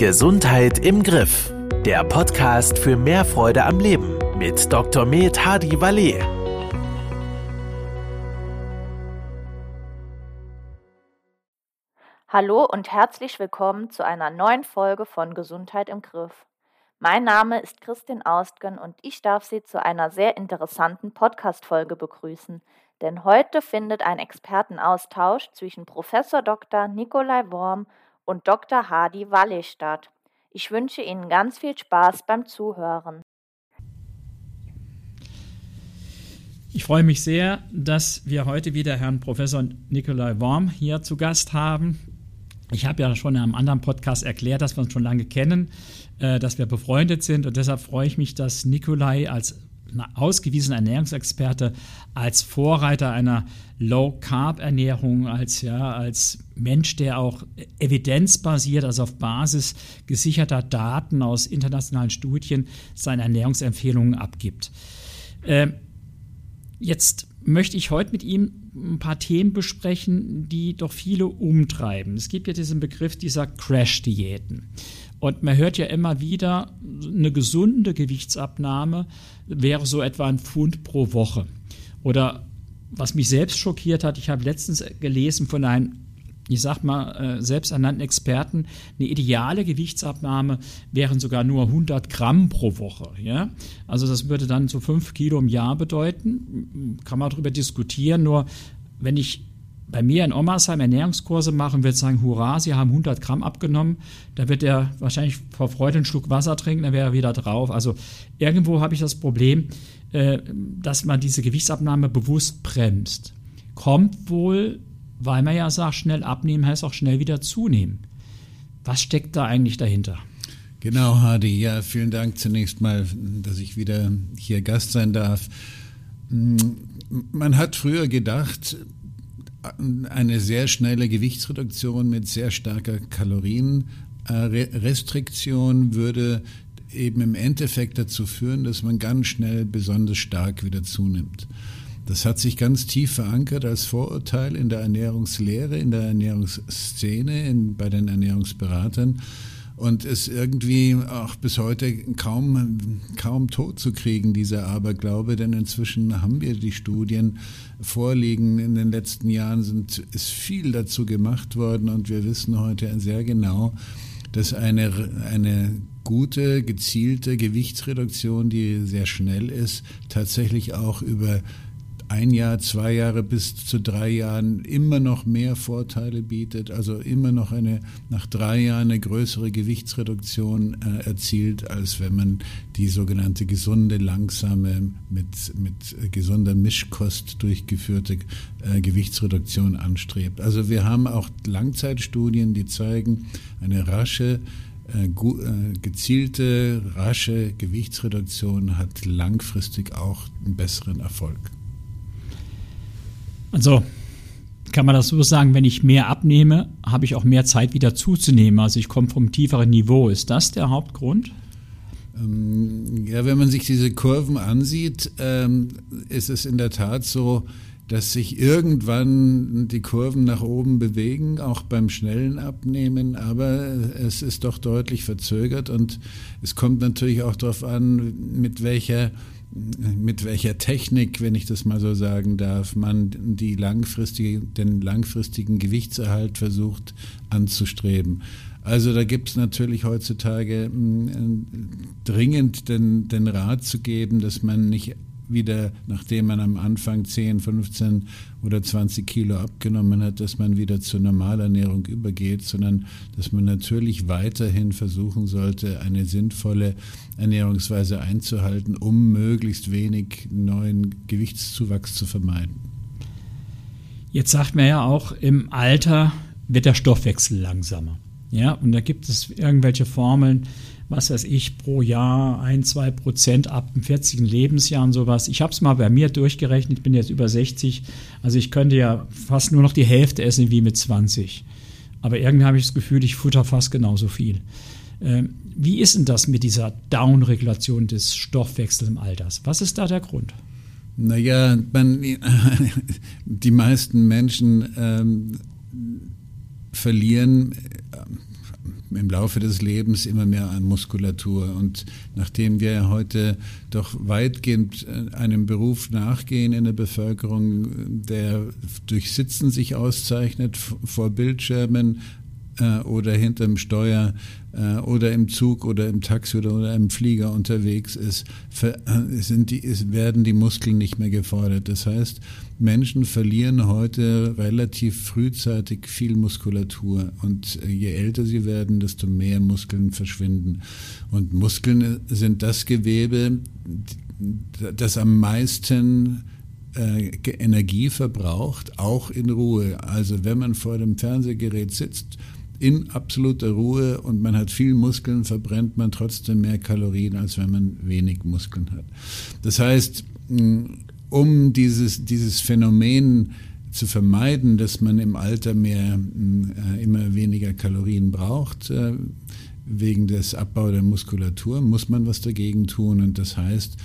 Gesundheit im Griff. Der Podcast für mehr Freude am Leben mit Dr. Med Hadi Valet. Hallo und herzlich willkommen zu einer neuen Folge von Gesundheit im Griff. Mein Name ist Christin Austgen und ich darf Sie zu einer sehr interessanten Podcast-Folge begrüßen, denn heute findet ein Expertenaustausch zwischen Professor Dr. Nikolai Worm und Dr. Hadi Walle statt. Ich wünsche Ihnen ganz viel Spaß beim Zuhören. Ich freue mich sehr, dass wir heute wieder Herrn Professor Nikolai Worm hier zu Gast haben. Ich habe ja schon in einem anderen Podcast erklärt, dass wir uns schon lange kennen, äh, dass wir befreundet sind und deshalb freue ich mich, dass Nikolai als ausgewiesener Ernährungsexperte, als Vorreiter einer Low-Carb-Ernährung, als, ja, als Mensch, der auch evidenzbasiert, also auf Basis gesicherter Daten aus internationalen Studien seine Ernährungsempfehlungen abgibt. Äh, jetzt möchte ich heute mit ihm ein paar Themen besprechen, die doch viele umtreiben. Es gibt ja diesen Begriff dieser Crash-Diäten. Und man hört ja immer wieder, eine gesunde Gewichtsabnahme wäre so etwa ein Pfund pro Woche. Oder was mich selbst schockiert hat, ich habe letztens gelesen von einem, ich sag mal, äh, selbsternannten Experten, eine ideale Gewichtsabnahme wären sogar nur 100 Gramm pro Woche. Ja? Also das würde dann so 5 Kilo im Jahr bedeuten. Kann man darüber diskutieren, nur wenn ich bei mir in Omersheim Ernährungskurse machen, wird sagen, hurra, Sie haben 100 Gramm abgenommen. Da wird er wahrscheinlich vor Freude einen Schluck Wasser trinken, dann wäre er wieder drauf. Also irgendwo habe ich das Problem, äh, dass man diese Gewichtsabnahme bewusst bremst. Kommt wohl, weil man ja sagt, schnell abnehmen heißt auch schnell wieder zunehmen. Was steckt da eigentlich dahinter? Genau, Hardy. Ja, vielen Dank zunächst mal, dass ich wieder hier Gast sein darf. Hm, man hat früher gedacht, eine sehr schnelle Gewichtsreduktion mit sehr starker Kalorienrestriktion würde eben im Endeffekt dazu führen, dass man ganz schnell besonders stark wieder zunimmt. Das hat sich ganz tief verankert als Vorurteil in der Ernährungslehre, in der Ernährungsszene, in, bei den Ernährungsberatern und ist irgendwie auch bis heute kaum, kaum tot zu kriegen, dieser Aberglaube, denn inzwischen haben wir die Studien vorliegen. In den letzten Jahren sind, ist viel dazu gemacht worden und wir wissen heute sehr genau, dass eine, eine gute, gezielte Gewichtsreduktion, die sehr schnell ist, tatsächlich auch über ein Jahr, zwei Jahre bis zu drei Jahren immer noch mehr Vorteile bietet, also immer noch eine nach drei Jahren eine größere Gewichtsreduktion äh, erzielt, als wenn man die sogenannte gesunde, langsame, mit, mit gesunder Mischkost durchgeführte äh, Gewichtsreduktion anstrebt. Also wir haben auch Langzeitstudien, die zeigen, eine rasche äh, äh, gezielte, rasche Gewichtsreduktion hat langfristig auch einen besseren Erfolg. Also kann man das so sagen, wenn ich mehr abnehme, habe ich auch mehr Zeit wieder zuzunehmen. Also ich komme vom tieferen Niveau. Ist das der Hauptgrund? Ähm, ja, wenn man sich diese Kurven ansieht, ähm, ist es in der Tat so, dass sich irgendwann die Kurven nach oben bewegen, auch beim schnellen Abnehmen, aber es ist doch deutlich verzögert und es kommt natürlich auch darauf an, mit welcher mit welcher Technik, wenn ich das mal so sagen darf, man die langfristige, den langfristigen Gewichtserhalt versucht anzustreben. Also da gibt es natürlich heutzutage mm, dringend den, den Rat zu geben, dass man nicht wieder, nachdem man am Anfang 10, 15 oder 20 Kilo abgenommen hat, dass man wieder zur Normalernährung übergeht, sondern dass man natürlich weiterhin versuchen sollte, eine sinnvolle Ernährungsweise einzuhalten, um möglichst wenig neuen Gewichtszuwachs zu vermeiden. Jetzt sagt man ja auch, im Alter wird der Stoffwechsel langsamer. Ja, und da gibt es irgendwelche Formeln, was weiß ich, pro Jahr ein, zwei Prozent ab dem 40. Lebensjahr und sowas. Ich habe es mal bei mir durchgerechnet, ich bin jetzt über 60, also ich könnte ja fast nur noch die Hälfte essen wie mit 20. Aber irgendwie habe ich das Gefühl, ich futter fast genauso viel. Ähm, wie ist denn das mit dieser Downregulation des Stoffwechsels im Alters? Was ist da der Grund? Naja, man, die meisten Menschen ähm, verlieren im Laufe des Lebens immer mehr an Muskulatur. Und nachdem wir heute doch weitgehend äh, einem Beruf nachgehen in der Bevölkerung, der durch Sitzen sich auszeichnet, vor Bildschirmen, äh, oder hinterm Steuer äh, oder im Zug oder im Taxi oder, oder im Flieger unterwegs ist, äh, sind die, werden die Muskeln nicht mehr gefordert. Das heißt, Menschen verlieren heute relativ frühzeitig viel Muskulatur und je älter sie werden, desto mehr Muskeln verschwinden. Und Muskeln sind das Gewebe, das am meisten äh, Energie verbraucht, auch in Ruhe. Also wenn man vor dem Fernsehgerät sitzt, in absoluter Ruhe und man hat viel Muskeln, verbrennt man trotzdem mehr Kalorien, als wenn man wenig Muskeln hat. Das heißt, mm, um dieses, dieses Phänomen zu vermeiden, dass man im Alter mehr, mm, äh, immer weniger Kalorien braucht, äh, wegen des Abbaus der Muskulatur, muss man was dagegen tun. Und das heißt,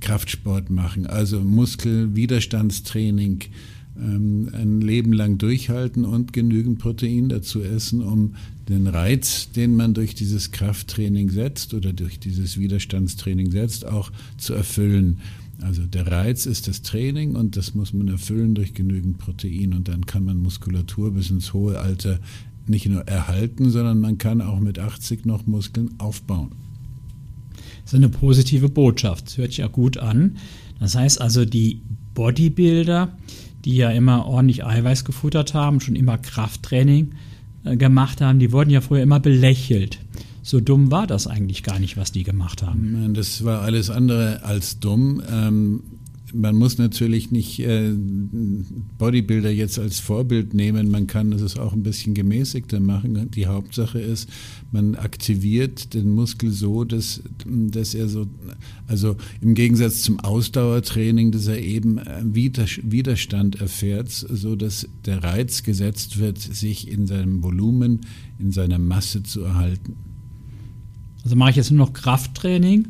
Kraftsport machen, also Muskelwiderstandstraining, ein Leben lang durchhalten und genügend Protein dazu essen, um den Reiz, den man durch dieses Krafttraining setzt oder durch dieses Widerstandstraining setzt, auch zu erfüllen. Also der Reiz ist das Training und das muss man erfüllen durch genügend Protein und dann kann man Muskulatur bis ins hohe Alter nicht nur erhalten, sondern man kann auch mit 80 noch Muskeln aufbauen. Das ist eine positive Botschaft. Das hört sich ja gut an. Das heißt also, die Bodybuilder, die ja immer ordentlich Eiweiß gefuttert haben, schon immer Krafttraining äh, gemacht haben, die wurden ja früher immer belächelt. So dumm war das eigentlich gar nicht, was die gemacht haben. Das war alles andere als dumm. Ähm, man muss natürlich nicht äh, Bodybuilder jetzt als Vorbild nehmen. Man kann es auch ein bisschen gemäßigter machen. Die Hauptsache ist, man aktiviert den Muskel so, dass, dass er so, also im Gegensatz zum Ausdauertraining, dass er eben Widerstand erfährt, so dass der Reiz gesetzt wird, sich in seinem Volumen, in seiner Masse zu erhalten. Also mache ich jetzt nur noch Krafttraining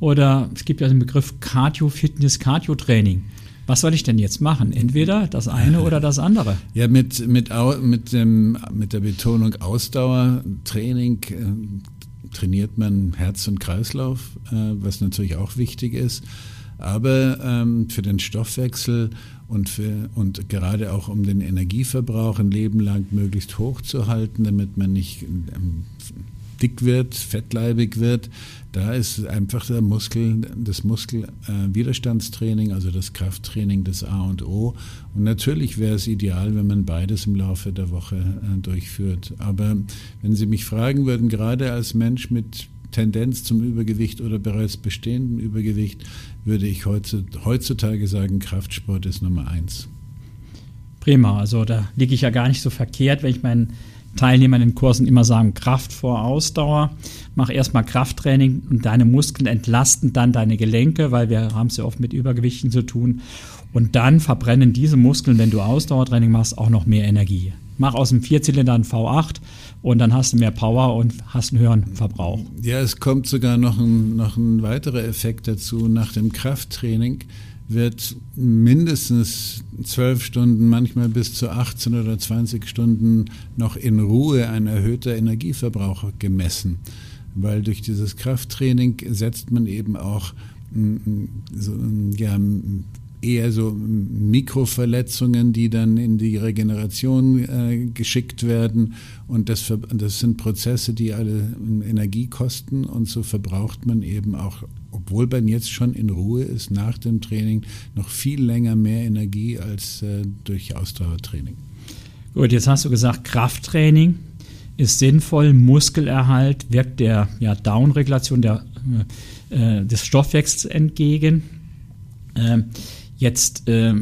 oder es gibt ja den Begriff Cardio-Fitness, Cardio-Training. Was soll ich denn jetzt machen? Entweder das eine oder das andere. Ja, mit, mit, mit, dem, mit der Betonung Ausdauertraining äh, trainiert man Herz und Kreislauf, äh, was natürlich auch wichtig ist. Aber ähm, für den Stoffwechsel und, für, und gerade auch um den Energieverbrauch ein Leben lang möglichst hoch zu halten, damit man nicht ähm, dick wird, fettleibig wird, da ist einfach der Muskel, das Muskelwiderstandstraining, äh, also das Krafttraining das A und O. Und natürlich wäre es ideal, wenn man beides im Laufe der Woche äh, durchführt. Aber wenn Sie mich fragen würden, gerade als Mensch mit Tendenz zum Übergewicht oder bereits bestehendem Übergewicht, würde ich heutzutage sagen, Kraftsport ist Nummer eins. Prima, also da liege ich ja gar nicht so verkehrt, wenn ich meinen Teilnehmern in den Kursen immer sagen, Kraft vor Ausdauer. Mach erstmal Krafttraining und deine Muskeln entlasten dann deine Gelenke, weil wir haben es ja oft mit Übergewichten zu tun. Und dann verbrennen diese Muskeln, wenn du Ausdauertraining machst, auch noch mehr Energie. Mach aus dem Vierzylinder ein V8 und dann hast du mehr Power und hast einen höheren Verbrauch. Ja, es kommt sogar noch ein, noch ein weiterer Effekt dazu. Nach dem Krafttraining wird mindestens zwölf Stunden, manchmal bis zu 18 oder 20 Stunden noch in Ruhe ein erhöhter Energieverbrauch gemessen. Weil durch dieses Krafttraining setzt man eben auch mm, mm, ja, eher so Mikroverletzungen, die dann in die Regeneration äh, geschickt werden. Und das, das sind Prozesse, die alle Energie kosten. Und so verbraucht man eben auch, obwohl man jetzt schon in Ruhe ist, nach dem Training noch viel länger mehr Energie als äh, durch Ausdauertraining. Gut, jetzt hast du gesagt, Krafttraining ist sinnvoll, Muskelerhalt wirkt der ja, Downregulation der, äh, des Stoffwechsels entgegen. Ähm, Jetzt äh,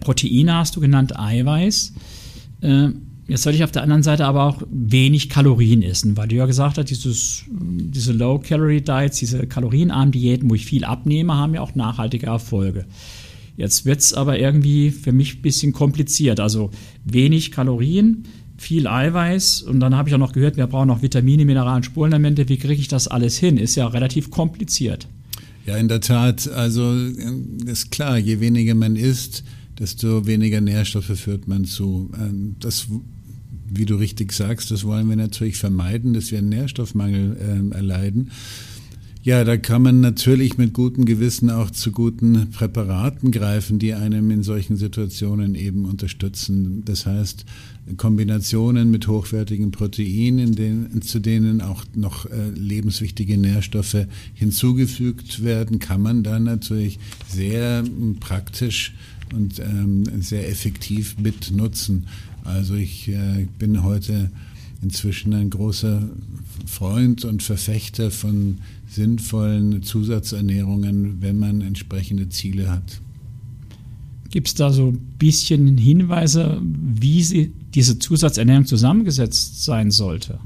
Proteine hast du genannt, Eiweiß. Äh, jetzt soll ich auf der anderen Seite aber auch wenig Kalorien essen, weil du ja gesagt hast, dieses, diese Low-Calorie-Diets, diese kalorienarmen Diäten, wo ich viel abnehme, haben ja auch nachhaltige Erfolge. Jetzt wird es aber irgendwie für mich ein bisschen kompliziert. Also wenig Kalorien, viel Eiweiß und dann habe ich auch noch gehört, wir brauchen noch Vitamine, Mineralien, Spurenelemente. Wie kriege ich das alles hin? Ist ja relativ kompliziert. Ja, in der Tat. Also ist klar, je weniger man isst, desto weniger Nährstoffe führt man zu. Ähm, das wie du richtig sagst, das wollen wir natürlich vermeiden, dass wir einen Nährstoffmangel äh, erleiden. Ja, da kann man natürlich mit gutem Gewissen auch zu guten Präparaten greifen, die einem in solchen Situationen eben unterstützen. Das heißt, Kombinationen mit hochwertigen Proteinen, zu denen auch noch äh, lebenswichtige Nährstoffe hinzugefügt werden, kann man dann natürlich sehr praktisch und ähm, sehr effektiv mit nutzen. Also ich äh, bin heute inzwischen ein großer Freund und Verfechter von sinnvollen Zusatzernährungen, wenn man entsprechende Ziele hat. Gibt es da so ein bisschen Hinweise, wie sie, diese Zusatzernährung zusammengesetzt sein sollte?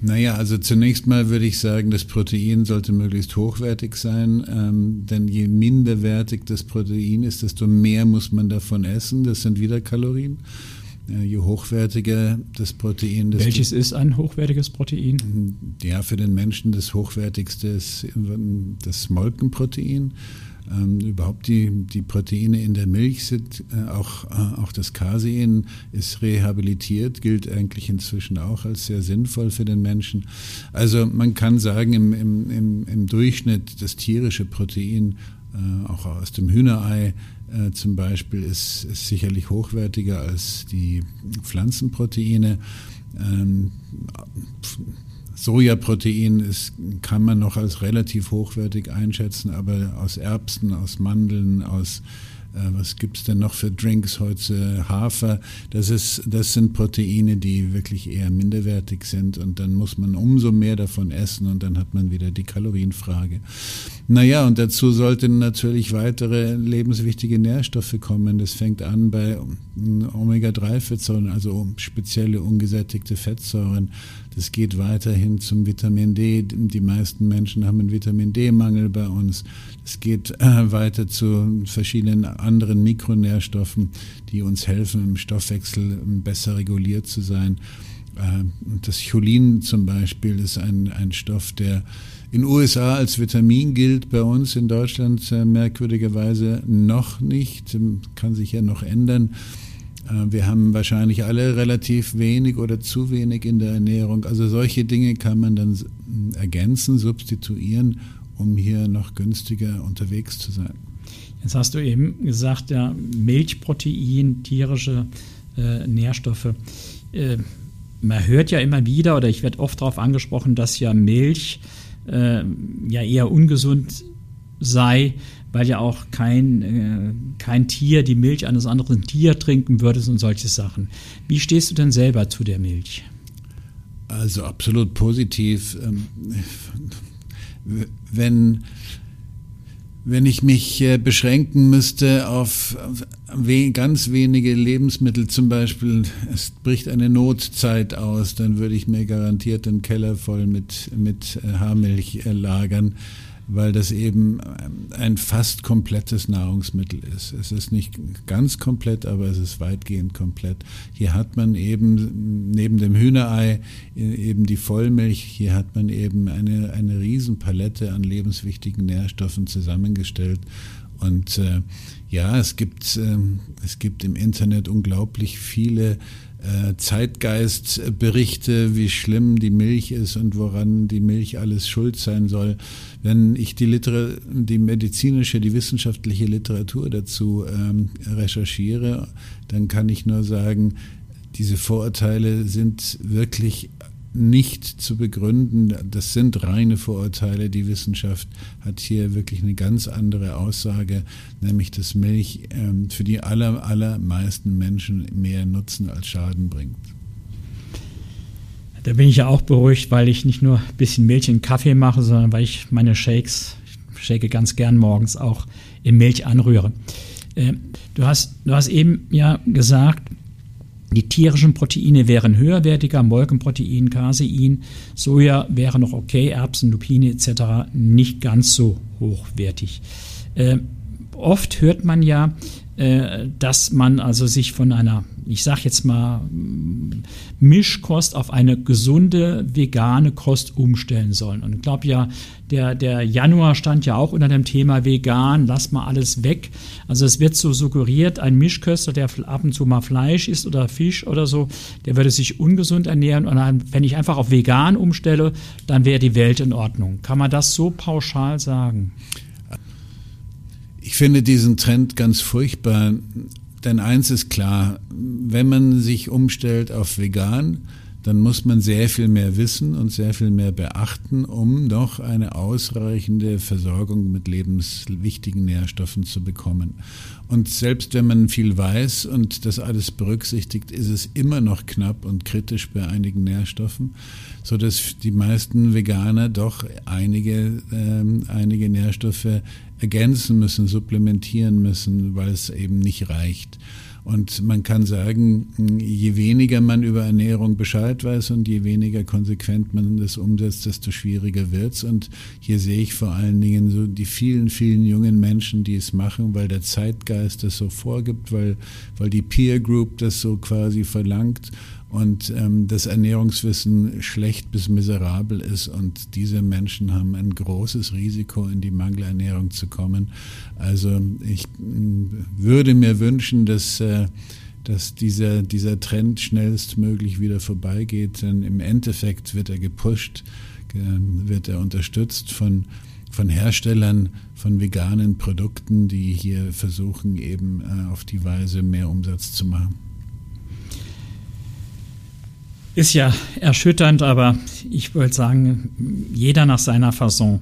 Naja, also zunächst mal würde ich sagen, das Protein sollte möglichst hochwertig sein, ähm, denn je minderwertig das Protein ist, desto mehr muss man davon essen. Das sind wieder Kalorien. Äh, je hochwertiger das Protein. Desto Welches ist ein hochwertiges Protein? Ja, für den Menschen das hochwertigste ist das Molkenprotein. Ähm, überhaupt die, die Proteine in der Milch sind, äh, auch, äh, auch das Casein ist rehabilitiert, gilt eigentlich inzwischen auch als sehr sinnvoll für den Menschen. Also man kann sagen, im, im, im, im Durchschnitt das tierische Protein, äh, auch aus dem Hühnerei, äh, zum Beispiel ist, ist, sicherlich hochwertiger als die Pflanzenproteine. Ähm, Sojaprotein ist, kann man noch als relativ hochwertig einschätzen, aber aus Erbsen, aus Mandeln, aus äh, was gibt es denn noch für Drinks heute? Hafer. Das, ist, das sind Proteine, die wirklich eher minderwertig sind und dann muss man umso mehr davon essen und dann hat man wieder die Kalorienfrage. Naja, und dazu sollten natürlich weitere lebenswichtige Nährstoffe kommen. Das fängt an bei Omega-3-Fettsäuren, also spezielle ungesättigte Fettsäuren. Das geht weiterhin zum Vitamin D. Die meisten Menschen haben einen Vitamin D-Mangel bei uns. Es geht äh, weiter zu verschiedenen anderen Mikronährstoffen, die uns helfen, im Stoffwechsel besser reguliert zu sein. Äh, das Cholin zum Beispiel ist ein, ein Stoff, der in USA als Vitamin gilt, bei uns in Deutschland äh, merkwürdigerweise noch nicht, kann sich ja noch ändern. Äh, wir haben wahrscheinlich alle relativ wenig oder zu wenig in der Ernährung. Also solche Dinge kann man dann ergänzen, substituieren, um hier noch günstiger unterwegs zu sein. Jetzt hast du eben gesagt, ja, Milchprotein, tierische äh, Nährstoffe. Äh, man hört ja immer wieder, oder ich werde oft darauf angesprochen, dass ja Milch äh, ja eher ungesund sei, weil ja auch kein, äh, kein Tier die Milch eines anderen Tier trinken würde und solche Sachen. Wie stehst du denn selber zu der Milch? Also absolut positiv. Ähm, wenn, wenn ich mich äh, beschränken müsste auf ganz wenige Lebensmittel, zum Beispiel es bricht eine Notzeit aus, dann würde ich mir garantiert den Keller voll mit, mit äh, Haarmilch lagern weil das eben ein fast komplettes Nahrungsmittel ist. Es ist nicht ganz komplett, aber es ist weitgehend komplett. Hier hat man eben neben dem Hühnerei eben die Vollmilch, hier hat man eben eine, eine Riesenpalette an lebenswichtigen Nährstoffen zusammengestellt. Und äh, ja, es gibt, äh, es gibt im Internet unglaublich viele äh, Zeitgeistberichte, wie schlimm die Milch ist und woran die Milch alles schuld sein soll. Wenn ich die, Liter die medizinische, die wissenschaftliche Literatur dazu ähm, recherchiere, dann kann ich nur sagen, diese Vorurteile sind wirklich nicht zu begründen. Das sind reine Vorurteile. Die Wissenschaft hat hier wirklich eine ganz andere Aussage, nämlich dass Milch ähm, für die aller, allermeisten Menschen mehr Nutzen als Schaden bringt. Da bin ich ja auch beruhigt, weil ich nicht nur ein bisschen Milch in Kaffee mache, sondern weil ich meine Shakes, ich shake ganz gern morgens auch in Milch anrühre. Äh, du, hast, du hast eben ja gesagt, die tierischen Proteine wären höherwertiger, Molkenprotein, Casein, Soja wäre noch okay, Erbsen, Lupine etc. nicht ganz so hochwertig. Äh, oft hört man ja, dass man also sich von einer, ich sag jetzt mal, Mischkost auf eine gesunde vegane Kost umstellen soll. Und ich glaube ja, der, der Januar stand ja auch unter dem Thema vegan, lass mal alles weg. Also es wird so suggeriert, ein Mischköster, der ab und zu mal Fleisch isst oder Fisch oder so, der würde sich ungesund ernähren. Und dann, wenn ich einfach auf vegan umstelle, dann wäre die Welt in Ordnung. Kann man das so pauschal sagen? Ich finde diesen Trend ganz furchtbar, denn eins ist klar, wenn man sich umstellt auf vegan, dann muss man sehr viel mehr wissen und sehr viel mehr beachten, um noch eine ausreichende Versorgung mit lebenswichtigen Nährstoffen zu bekommen. Und selbst wenn man viel weiß und das alles berücksichtigt, ist es immer noch knapp und kritisch bei einigen Nährstoffen, so dass die meisten Veganer doch einige, äh, einige Nährstoffe ergänzen müssen, supplementieren müssen, weil es eben nicht reicht. Und man kann sagen, je weniger man über Ernährung Bescheid weiß und je weniger konsequent man das umsetzt, desto schwieriger wird's. Und hier sehe ich vor allen Dingen so die vielen, vielen jungen Menschen, die es machen, weil der Zeitgeist das so vorgibt, weil, weil die Peer Group das so quasi verlangt und ähm, das Ernährungswissen schlecht bis miserabel ist und diese Menschen haben ein großes Risiko, in die Mangelernährung zu kommen. Also ich mm, würde mir wünschen, dass äh, dass dieser, dieser Trend schnellstmöglich wieder vorbeigeht, denn im Endeffekt wird er gepusht, äh, wird er unterstützt von, von Herstellern von veganen Produkten, die hier versuchen, eben äh, auf die Weise mehr Umsatz zu machen. Ist ja erschütternd, aber ich wollte sagen, jeder nach seiner Fasson.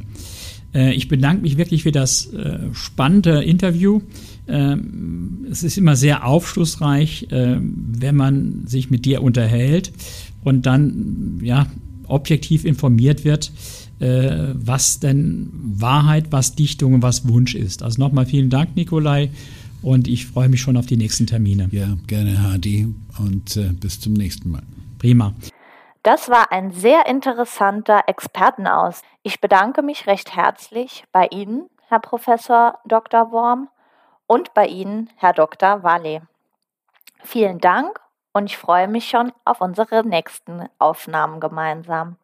Äh, ich bedanke mich wirklich für das äh, spannende Interview. Äh, es ist immer sehr aufschlussreich, wenn man sich mit dir unterhält und dann ja objektiv informiert wird, was denn Wahrheit, was Dichtung und was Wunsch ist. Also nochmal vielen Dank, Nikolai. Und ich freue mich schon auf die nächsten Termine. Ja, gerne, Hadi. Und äh, bis zum nächsten Mal. Prima. Das war ein sehr interessanter Expertenaus. Ich bedanke mich recht herzlich bei Ihnen, Herr Professor Dr. Worm, und bei Ihnen, Herr Dr. Walle. Vielen Dank und ich freue mich schon auf unsere nächsten Aufnahmen gemeinsam.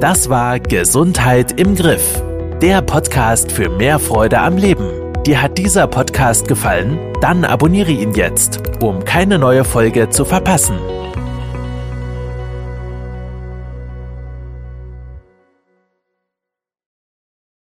Das war Gesundheit im Griff, der Podcast für mehr Freude am Leben. Dir hat dieser Podcast gefallen? Dann abonniere ihn jetzt, um keine neue Folge zu verpassen.